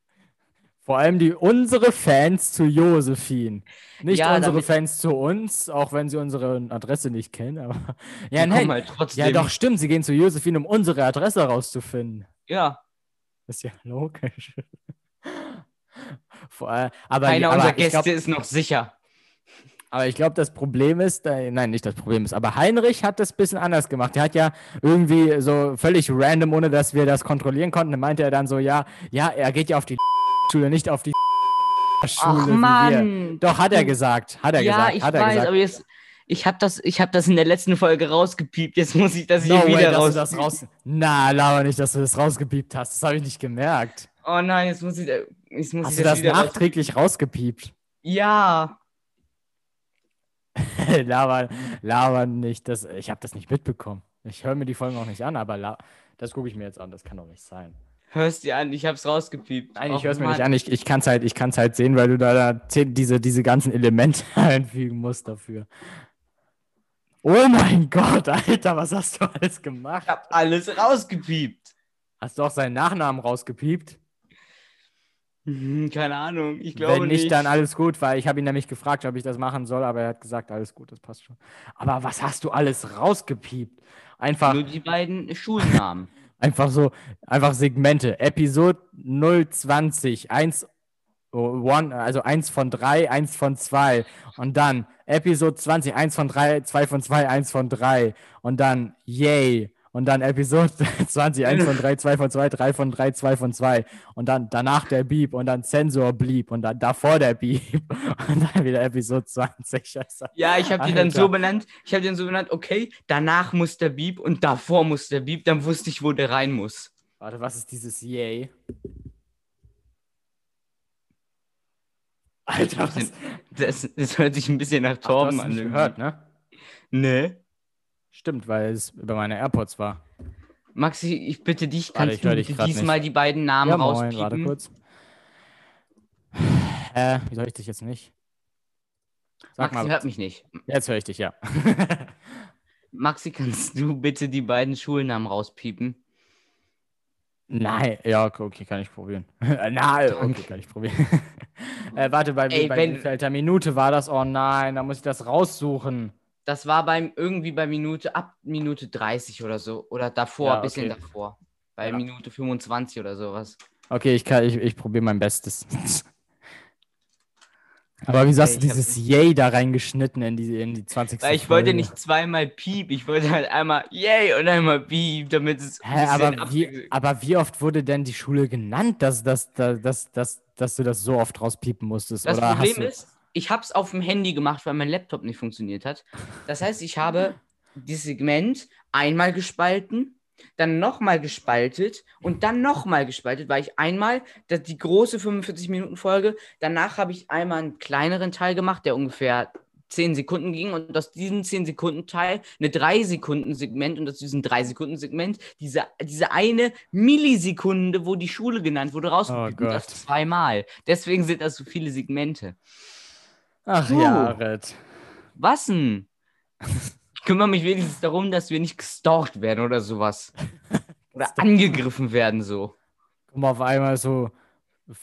Vor allem die unsere Fans zu Josephine. Nicht Ja, unsere Fans zu uns, auch wenn sie unsere Adresse nicht kennen. Aber Die ja, nein. halt trotzdem. Ja, doch, stimmt. Sie gehen zu Josephine, um unsere Adresse herauszufinden. Ja, Das ist ja logisch. Vor, allem- aber, keiner aber unserer Gäste glaub, ist noch sicher. aber ich glaube, das Problem ist, äh, nein, nicht das Problem ist, aber Heinrich hat das ein bisschen anders gemacht. Er hat ja irgendwie so völlig random, ohne dass wir das kontrollieren konnten, meinte er dann so, ja, ja, er geht ja auf die Schule, nicht auf die Schule. Ach. Mann. Doch, hat er gesagt. Hat er ja, gesagt. ich hat er weiß, gesagt. aber jetzt, ich habe das, ich hab das in der letzten Folge rausgepiept. Jetzt muss ich das No hier way, wieder raus. das raus. Na, laber nicht, dass du das rausgepiept hast. Das habe ich nicht gemerkt. Oh nein, jetzt muss ich, jetzt muss Hast ich du das wieder raus. nachträglich rausgepiept? Ja, laber, laber nicht. Das, ich habe das nicht mitbekommen. Ich höre mir die Folgen auch nicht an, aber das gucke ich mir jetzt an. Das kann doch nicht sein. Hörst dir an, ich hab's rausgepiept. Nein, ich Och, höre es mir Mann. nicht an. Ich, ich kann es halt, ich kann's halt sehen, weil du da, da diese, diese ganzen Elemente einfügen musst dafür. Oh mein Gott, Alter, was hast du alles gemacht? Ich hab alles rausgepiept. Hast du auch seinen Nachnamen rausgepiept? Hm, keine Ahnung, ich glaube Wenn nicht, dann alles gut, weil ich habe ihn nämlich gefragt, ob ich das machen soll, aber er hat gesagt, alles gut, das passt schon. Aber was hast du alles rausgepiept? Einfach, Nur die beiden Schulnamen. einfach so, einfach Segmente. Episode 020, 1 One, also eins von drei, eins von zwei. Und dann Episode 20, eins von drei, zwei von zwei, eins von drei. Und dann Yay. Und dann Episode 20, eins von drei, zwei von zwei, drei von drei, zwei von zwei. Und dann danach der Beep und dann Sensor Bleep und dann davor der Beep. Und dann wieder Episode 20. Also, Ja, ich habe die dann so benannt. Ich habe den so benannt, okay, danach muss der Beep und davor muss der Beep. Dann wusste ich, wo der rein muss. Warte, was ist dieses Yay? Alter, was? Das, das hört sich ein bisschen nach Ach, du Torben hast an. nicht gehört, ne? Ne? Stimmt, weil es über meine AirPods war. Maxi, ich bitte dich, Warte, kannst ich hör du diesmal nicht. die beiden Namen Ja, moin, rauspiepen? warte kurz. Äh, wie soll ich dich jetzt nicht? Sag Maxi mal, hört mich nicht. jetzt höre ich dich, ja. Maxi, kannst du bitte die beiden Schulnamen rauspiepen? Nein, ja, okay, kann ich probieren. nein, okay, kann ich probieren. äh, warte, bei, Ey, bei wenn- Minute war das? Oh nein, da muss ich das raussuchen. Das war beim irgendwie bei Minute, ab Minute 30 oder so. Oder davor, Ja, ein bisschen okay. davor. Bei Ja. Minute 25 oder sowas. Okay, ich, kann- ich, ich probiere mein Bestes. Aber wieso hast du dieses Yay da reingeschnitten in die, in die 20. Weil ich wollte Folge? nicht zweimal Piep, ich wollte halt einmal Yay und einmal Piep, damit es. Hä, aber wie, aber wie oft wurde denn die Schule genannt, dass, dass, dass, dass, dass, du das so oft rauspiepen musstest? Das Oder Problem ist, ich habe es auf dem Handy gemacht, weil mein Laptop nicht funktioniert hat. Das heißt, ich habe dieses Segment einmal gespalten, dann nochmal gespaltet und dann nochmal gespaltet, weil ich einmal das, die große 45-Minuten-Folge, danach habe ich einmal einen kleineren Teil gemacht, der ungefähr 10 Sekunden ging und aus diesem 10-Sekunden-Teil eine 3-Sekunden-Segment und aus diesem 3-Sekunden-Segment diese, diese eine Millisekunde, wo die Schule genannt wurde, rausgepickt und das zweimal. Deswegen sind das so viele Segmente. Ach Uh. ja, Red. Was denn? Ich kümmere mich wenigstens darum, dass wir nicht gestalkt werden oder sowas. Oder angegriffen werden so. Guck mal, auf einmal so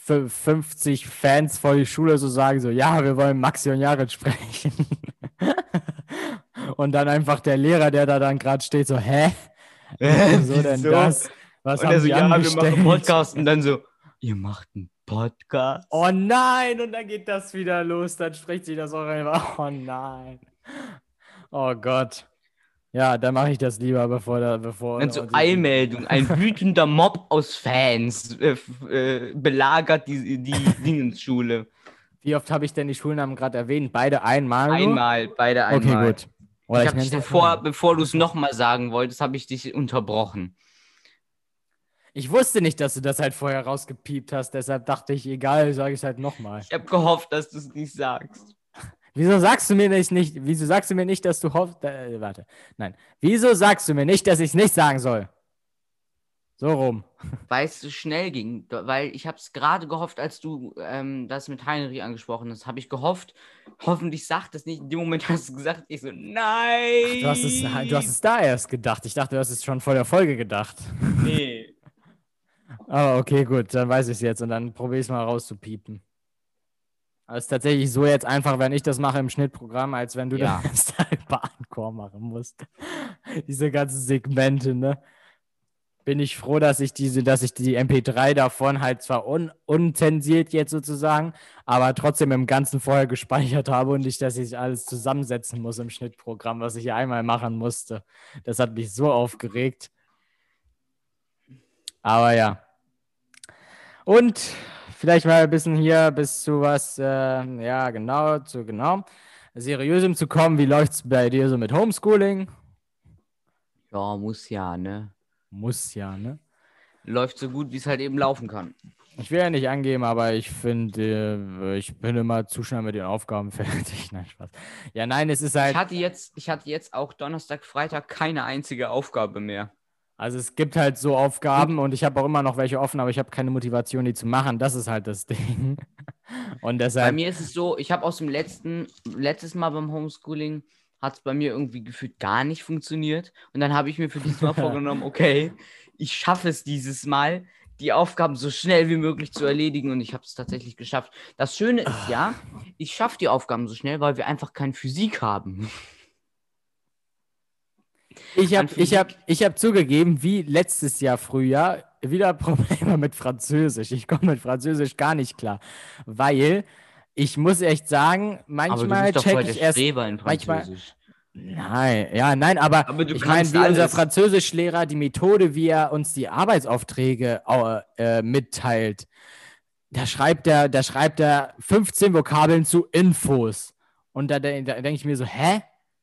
fü- 50 Fans vor die Schule so sagen so, ja, wir wollen Maxi und Jared sprechen. und dann einfach der Lehrer, der da dann gerade steht, so, hä? Wieso denn das? Was Und haben so, ja, wir machen Podcast und dann so, ihr macht einen Podcast? Oh nein, und dann geht das wieder los, dann spricht sie das auch einfach. Oh nein. Oh Gott. Ja, dann mache ich das lieber, bevor da, bevor. Dann so Eilmeldung, ein wütender Mob aus Fans äh, äh, belagert die, die Dingensschule. Wie oft habe ich denn die Schulnamen gerade erwähnt? Beide einmal? nur? Einmal, beide Okay, einmal. gut. Oder ich ich habe dich davor, bevor du es nochmal sagen wolltest, habe ich dich unterbrochen. Ich wusste nicht, dass du das halt vorher rausgepiept hast, deshalb dachte ich, egal, sage ich es halt nochmal. Ich habe gehofft, dass du es nicht sagst. Wieso sagst du mir nicht, wieso sagst du mir nicht, dass du hoffst, äh, warte, nein, wieso sagst du mir nicht, dass ich es nicht sagen soll? So rum. Weil es so schnell ging. Weil ich habe es gerade gehofft, als du ähm, das mit Heinrich angesprochen hast, habe ich gehofft, hoffentlich sagt es nicht. In dem Moment hast du gesagt, ich so, nein. Du hast, es, du hast es da erst gedacht. Ich dachte, du hast es schon vor der Folge gedacht. Nee. Aber okay, gut, dann weiß ich es jetzt und dann probiere ich es mal rauszupiepen. Aber es ist tatsächlich so jetzt einfach, wenn ich das mache im Schnittprogramm, als wenn du Ja. das halt bei Encore machen musst. Diese ganzen Segmente, ne? Bin ich froh, dass ich diese, dass ich die MP3 davon halt zwar un unzensiert jetzt sozusagen, aber trotzdem im Ganzen vorher gespeichert habe und nicht, dass ich alles zusammensetzen muss im Schnittprogramm, was ich einmal machen musste. Das hat mich so aufgeregt. Aber ja. Und vielleicht mal ein bisschen hier bis zu was, äh, ja, genau, zu genau, seriösem zu kommen. Wie läuft's bei dir so mit Homeschooling? Ja, muss ja, ne? Muss ja, ne? Läuft so gut, wie es halt eben laufen kann. Ich will ja nicht angeben, aber ich finde, äh, ich bin immer zu schnell mit den Aufgaben fertig. Nein, Spaß. Ja, nein, es ist Ich halt, hatte jetzt, ich hatte jetzt auch Donnerstag, Freitag keine einzige Aufgabe mehr. Also es gibt halt so Aufgaben und ich habe auch immer noch welche offen, aber ich habe keine Motivation, die zu machen. Das ist halt das Ding. Und Bei deshalb, mir ist es so, ich habe aus dem letzten, letztes Mal beim Homeschooling, hat es bei mir irgendwie gefühlt gar nicht funktioniert. Und dann habe ich mir für dieses Mal vorgenommen, okay, ich schaffe es dieses Mal, die Aufgaben so schnell wie möglich zu erledigen. Und ich habe es tatsächlich geschafft. Das Schöne ist ja, ich schaffe die Aufgaben so schnell, weil wir einfach keine Physik haben. Ich habe ich hab, ich hab zugegeben, wie letztes Jahr Frühjahr, wieder Probleme mit Französisch. Ich komme mit Französisch gar nicht klar, weil ich muss echt sagen, manchmal bist doch check voll der ich erst. Streber in manchmal- Französisch. Nein, ja, nein, aber, Aber du ich meine, wie unser alles. Französischlehrer die Methode, wie er uns die Arbeitsaufträge au- äh, mitteilt, da schreibt er, da schreibt er 15 Vokabeln zu Infos. Und da, de- da denke ich mir so, hä?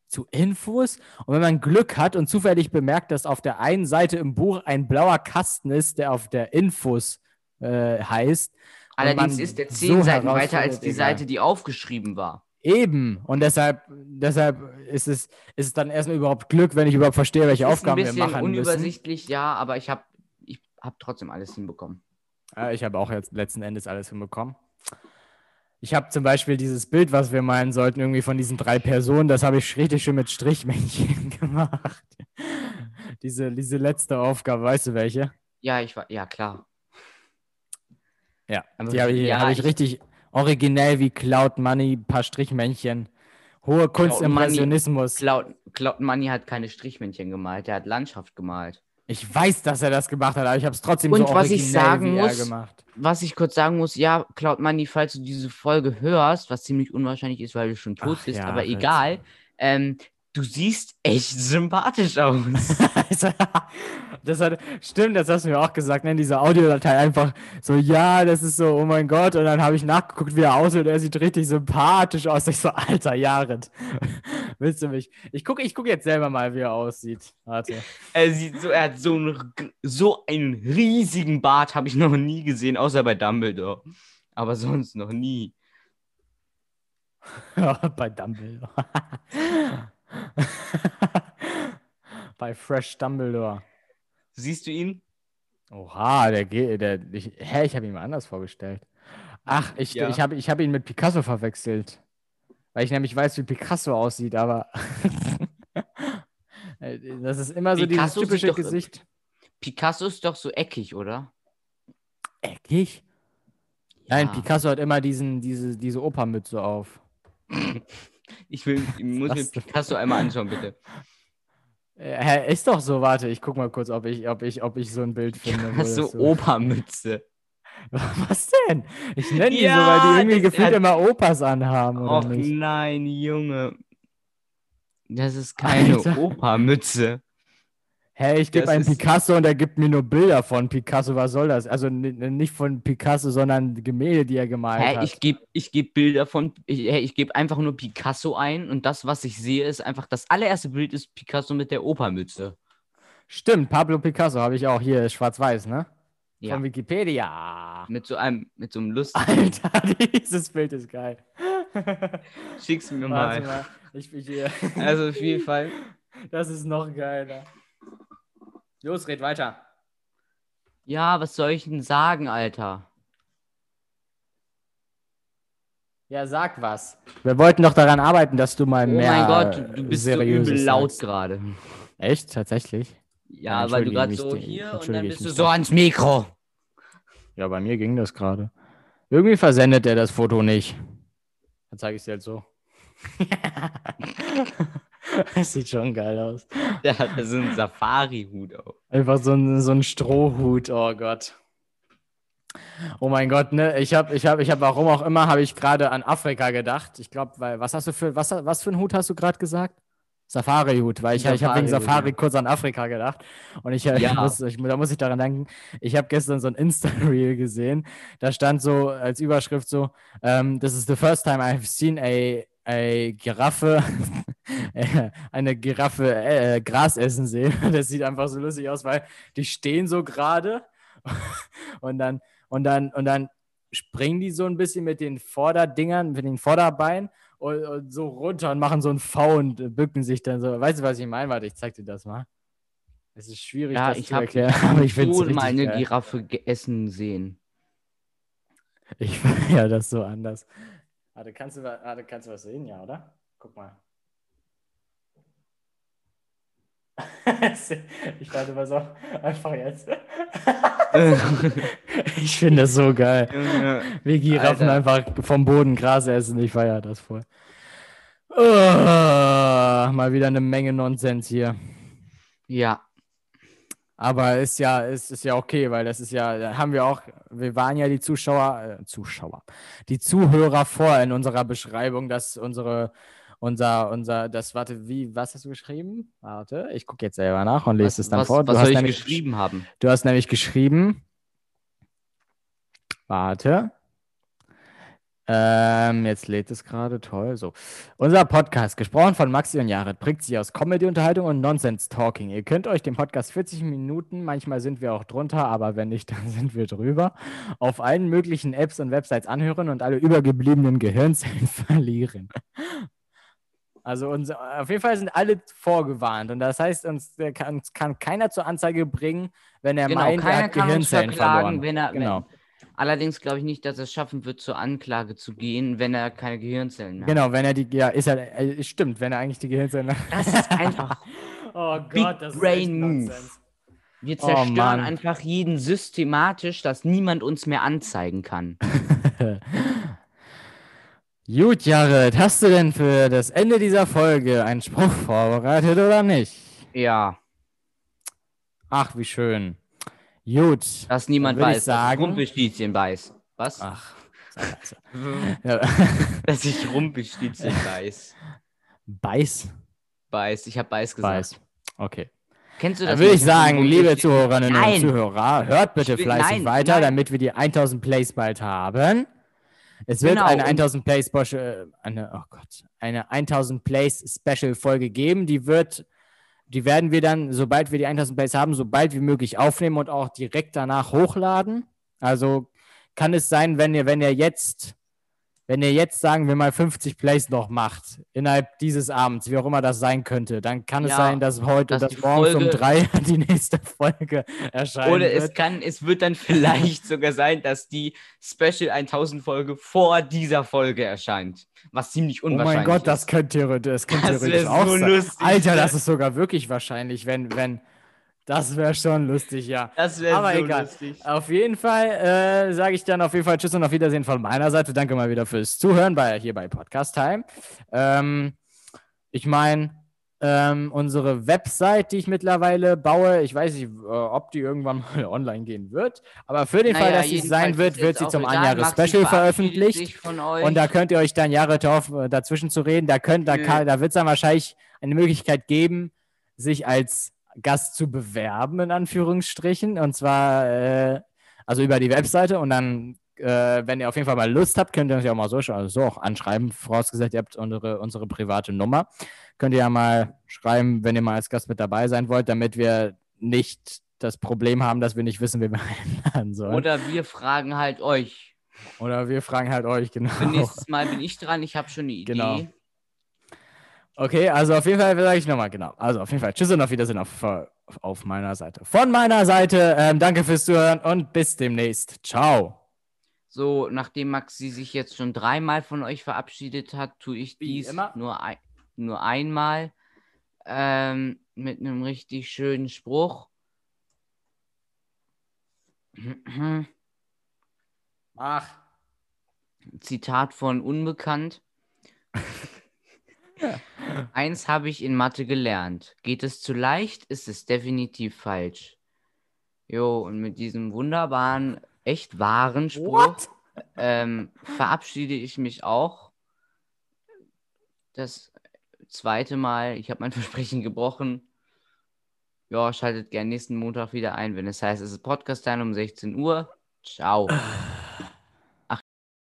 Zu Infos? Und wenn man Glück hat und zufällig bemerkt, dass auf der einen Seite im Buch ein blauer Kasten ist, der auf der Infos äh, heißt. Allerdings ist der so zehn Seiten weiter als die. Seite, die aufgeschrieben war. Eben. Und deshalb, deshalb ist es, ist es dann erstmal überhaupt Glück, wenn ich überhaupt verstehe, welche ist Aufgaben ein wir machen müssen. unübersichtlich, ja, aber ich habe ich hab trotzdem alles hinbekommen. Ich habe auch jetzt letzten Endes alles hinbekommen. Ich habe zum Beispiel dieses Bild, was wir meinen sollten, irgendwie von diesen drei Personen, das habe ich richtig schön mit Strichmännchen gemacht. diese, diese letzte Aufgabe, weißt du welche? Ja, ich war, ja klar. Ja, Aber die habe ich, ja, hab ich ich- richtig originell wie Cloud Money, ein paar Strichmännchen. Hohe Kunst Cloud Money- Impressionismus. Cloud, Cloud Money hat keine Strichmännchen gemalt, der hat Landschaft gemalt. Ich weiß, dass er das gemacht hat, aber ich habe es trotzdem Und so was ich sagen muss, gemacht. Was ich kurz sagen muss, ja, Cloud Money, falls du diese Folge hörst, was ziemlich unwahrscheinlich ist, weil du schon tot Ach bist, ja, aber egal, ähm, du siehst echt sympathisch aus. Also, das hat, stimmt, das hast du mir auch gesagt, ne? Diese Audiodatei einfach so, ja, das ist so, oh mein Gott. Und dann habe ich nachgeguckt, wie er aussieht. Er sieht richtig sympathisch aus. Ich so, alter Jared. Willst du mich? Ich gucke ich guck jetzt selber mal, wie er aussieht. Warte. er sieht so, er hat so einen, so einen riesigen Bart, habe ich noch nie gesehen, außer bei Dumbledore. Aber sonst noch nie. Bei Dumbledore. Bei Fresh Dumbledore. Siehst du ihn? Oha, der geht, der, ich, hä, ich habe ihn mal anders vorgestellt. Ach, ich, Ja. ich habe ich hab ihn mit Picasso verwechselt. Weil ich nämlich weiß, wie Picasso aussieht, aber Äh, das ist immer so Picasso dieses typische doch- Gesicht. Picasso ist doch so eckig, oder? Eckig? Nein, Ja. Picasso hat immer diesen, diese, diese Opermütze auf. Ich will, ich muss mir? Picasso einmal anschauen, bitte. Äh, hä, ist doch so, warte, ich guck mal kurz, ob ich, ob ich, ob ich so ein Bild finde. Hast das so so- Opermütze. Was denn? Ich nenne die so, Ja, weil die irgendwie gefühlt hat- immer Opas anhaben, oder Och nicht? nein, Junge. Das ist keine. Opermütze. Hey, ich gebe einen Picasso und er gibt mir nur Bilder von Picasso. Was soll das? Also nicht von Picasso, sondern Gemälde, die er gemalt Hä, hat. ich gebe ich geb Bilder von. Ich, hä, ich gebe einfach nur Picasso ein und das, was ich sehe, ist einfach das allererste Bild ist Picasso mit der Opermütze. Stimmt, Pablo Picasso habe ich auch hier, schwarz-weiß, ne? Ja. Von Wikipedia. Mit so einem, mit so einem lustigen. Alter, dieses Bild ist geil. Schick's mir mal. mal. Ich bin hier. Also auf jeden Fall. Das ist noch geiler. Los, red weiter. Ja, was soll ich denn sagen, Alter? Ja, sag was. Wir wollten doch daran arbeiten, dass du mal Oh mehr mein Gott, du, bist so übel laut gerade. Echt? Tatsächlich? Ja, Ja, weil du gerade so hier und dann bist du so ans Mikro. Ja, bei mir ging das gerade. Irgendwie versendet er das Foto nicht. Dann zeige ich es dir halt so. das sieht schon geil aus. Der hat so einen Safari-Hut auf. Einfach so ein, so ein Strohhut, oh Gott. Oh mein Gott, ne? Ich habe, ich habe, ich habe, warum auch immer, habe ich gerade an Afrika gedacht. Ich glaube, weil, was hast du für, was, was für einen Hut hast du gerade gesagt? Safari-Hut, weil ich, ich habe wegen Safari ja. kurz an Afrika gedacht. Und ich, ich Ja. muss, ich, da muss ich daran denken, ich habe gestern so ein Insta-Reel gesehen. Da stand so als Überschrift so, ähm, this is the first time I've seen a, a Giraffe, eine Giraffe äh, Gras essen sehen. Das sieht einfach so lustig aus, weil die stehen so gerade und dann, und dann, und dann springen die so ein bisschen mit den Vorderdingern, mit den Vorderbeinen und, und so runter und machen so ein V und äh, bücken sich dann so. Weißt du, was ich meine? Warte, ich zeig dir das mal. Es ist schwierig, Ja, das ich zu habe erklären, aber ich finde es mal eine geil. Giraffe essen sehen. Ich feiere das so anders. Warte, kannst du, wa- warte, kannst du was sehen? Ja, oder? Guck mal. ich warte mal so. Einfach jetzt. ich finde das so geil. Junge. Wie Giraffen einfach vom Boden Gras essen. Ich feiere das voll. Oh, mal wieder eine Menge Nonsens hier. Ja. Aber ist ja, ist, ist ja okay, weil das ist ja, da haben wir auch, wir waren ja die Zuschauer, äh, Zuschauer, die Zuhörer vor in unserer Beschreibung, dass unsere, unser, unser, das, warte, wie, was hast du geschrieben? Warte, ich gucke jetzt selber nach und lese Was, es dann was, vor. was du, soll hast ich nämlich, geschrieben haben? du hast nämlich geschrieben, warte, ähm, jetzt lädt es gerade, toll. So. Unser Podcast, gesprochen von Maxi und Jared, prägt sich aus Comedy-Unterhaltung und Nonsense-Talking. Ihr könnt euch den Podcast 40 Minuten, manchmal sind wir auch drunter, aber wenn nicht, dann sind wir drüber, auf allen möglichen Apps und Websites anhören und alle übergebliebenen Gehirnzellen verlieren. Also uns, auf jeden Fall sind alle vorgewarnt und das heißt, uns der kann, kann keiner zur Anzeige bringen, wenn er Genau, meint, er keiner hat kann uns Gehirnzellen verklagen, verloren. wenn er. Genau. Wenn, allerdings glaube ich nicht, dass er es schaffen wird, zur Anklage zu gehen, wenn er keine Gehirnzellen mehr hat. Genau, wenn er die, ja, ist er, äh, stimmt, wenn er eigentlich die Gehirnzellen Das ist einfach. Oh Big Gott, das ist Brain echt Move. Wir Oh, zerstören Mann. einfach jeden systematisch, dass niemand uns mehr anzeigen kann. Gut, Jared, hast du denn für das Ende dieser Folge einen Spruch vorbereitet oder nicht? Ja, Ach, wie schön. Gut. dass niemand ich weiß, dass sagen- ich Rumpelstilzchen weiß. Was? Ach. Dass ich Rumpelstilzchen weiß. Beiß? Beiß, ich habe Beiß gesagt. Beiß. Okay. Kennst du das? Dann würde ich sagen, liebe? Zuhörerinnen und Nein. Zuhörer, hört bitte Ich will- fleißig nein, weiter, nein. damit wir die 1000 Plays bald haben. Es wird Genau, eine und- 1000 Plays Special, eine, oh Gott, eine 1000 Plays Special Folge geben. Die wird, die werden wir dann, sobald wir die 1000 Plays haben, so bald wie möglich aufnehmen und auch direkt danach hochladen. Also kann es sein, wenn ihr, wenn ihr jetzt, wenn ihr jetzt sagen wir mal 50 Plays noch macht innerhalb dieses Abends, wie auch immer das sein könnte, dann kann es Ja, sein, dass heute, dass dass morgens um Folge- drei die nächste Folge erscheinen Oder es wird. kann, es wird dann vielleicht sogar sein, dass die Special 1000 Folge vor dieser Folge erscheint. Was ziemlich Oh unwahrscheinlich mein Gott, das ist. könnte theoretisch, das könnte Das theoretisch auch so sein. lustig, Alter, ne? das ist sogar wirklich wahrscheinlich, wenn, wenn, das wäre schon lustig, ja. Das wäre Aber so egal. lustig. Auf jeden Fall äh, sage ich dann auf jeden Fall Tschüss und auf Wiedersehen von meiner Seite. Danke mal wieder fürs Zuhören bei, hier bei Podcast Time. Ähm, ich meine, ähm, unsere Website, die ich mittlerweile baue, ich weiß nicht, äh, ob die irgendwann mal online gehen wird, aber für den Fall, Naja, dass sie sein wird, wird sie zum. Anjahres-Special veröffentlicht. Und da könnt ihr euch dann Jahre drauf äh, dazwischen zu reden. Da könnt, da kann, da wird es dann wahrscheinlich eine Möglichkeit geben, sich als Gast zu bewerben, in Anführungsstrichen. Und zwar äh, also über die Webseite. Und dann, äh, wenn ihr auf jeden Fall mal Lust habt, könnt ihr uns ja auch mal so, also so auch anschreiben. Vorausgesetzt, ihr habt unsere, unsere private Nummer. Könnt ihr ja mal schreiben, wenn ihr mal als Gast mit dabei sein wollt, damit wir nicht das Problem haben, dass wir nicht wissen, wie wir einladen sollen. Oder, Oder wir fragen halt euch. wir fragen halt euch, genau. Für nächstes Mal bin ich dran, ich habe schon eine Idee. Genau. Okay, also auf jeden Fall sage ich nochmal, genau. Also auf jeden Fall, tschüss und auf Wiedersehen auf, auf meiner Seite. Von meiner Seite, ähm, danke fürs Zuhören und bis demnächst. Ciao. So, nachdem Maxi sich jetzt schon dreimal von euch verabschiedet hat, tue ich Wie dies immer? nur, ein, nur einmal ähm, mit einem richtig schönen Spruch. Ach. Zitat von Unbekannt. Eins habe ich in Mathe gelernt. Geht es zu leicht, ist es definitiv falsch. Jo, und mit diesem wunderbaren, echt wahren Spruch ähm, verabschiede ich mich auch. Das zweite Mal, ich habe mein Versprechen gebrochen. Ja, schaltet gern nächsten Montag wieder ein, wenn es heißt, es ist Podcast-Time um 16 Uhr. Ciao.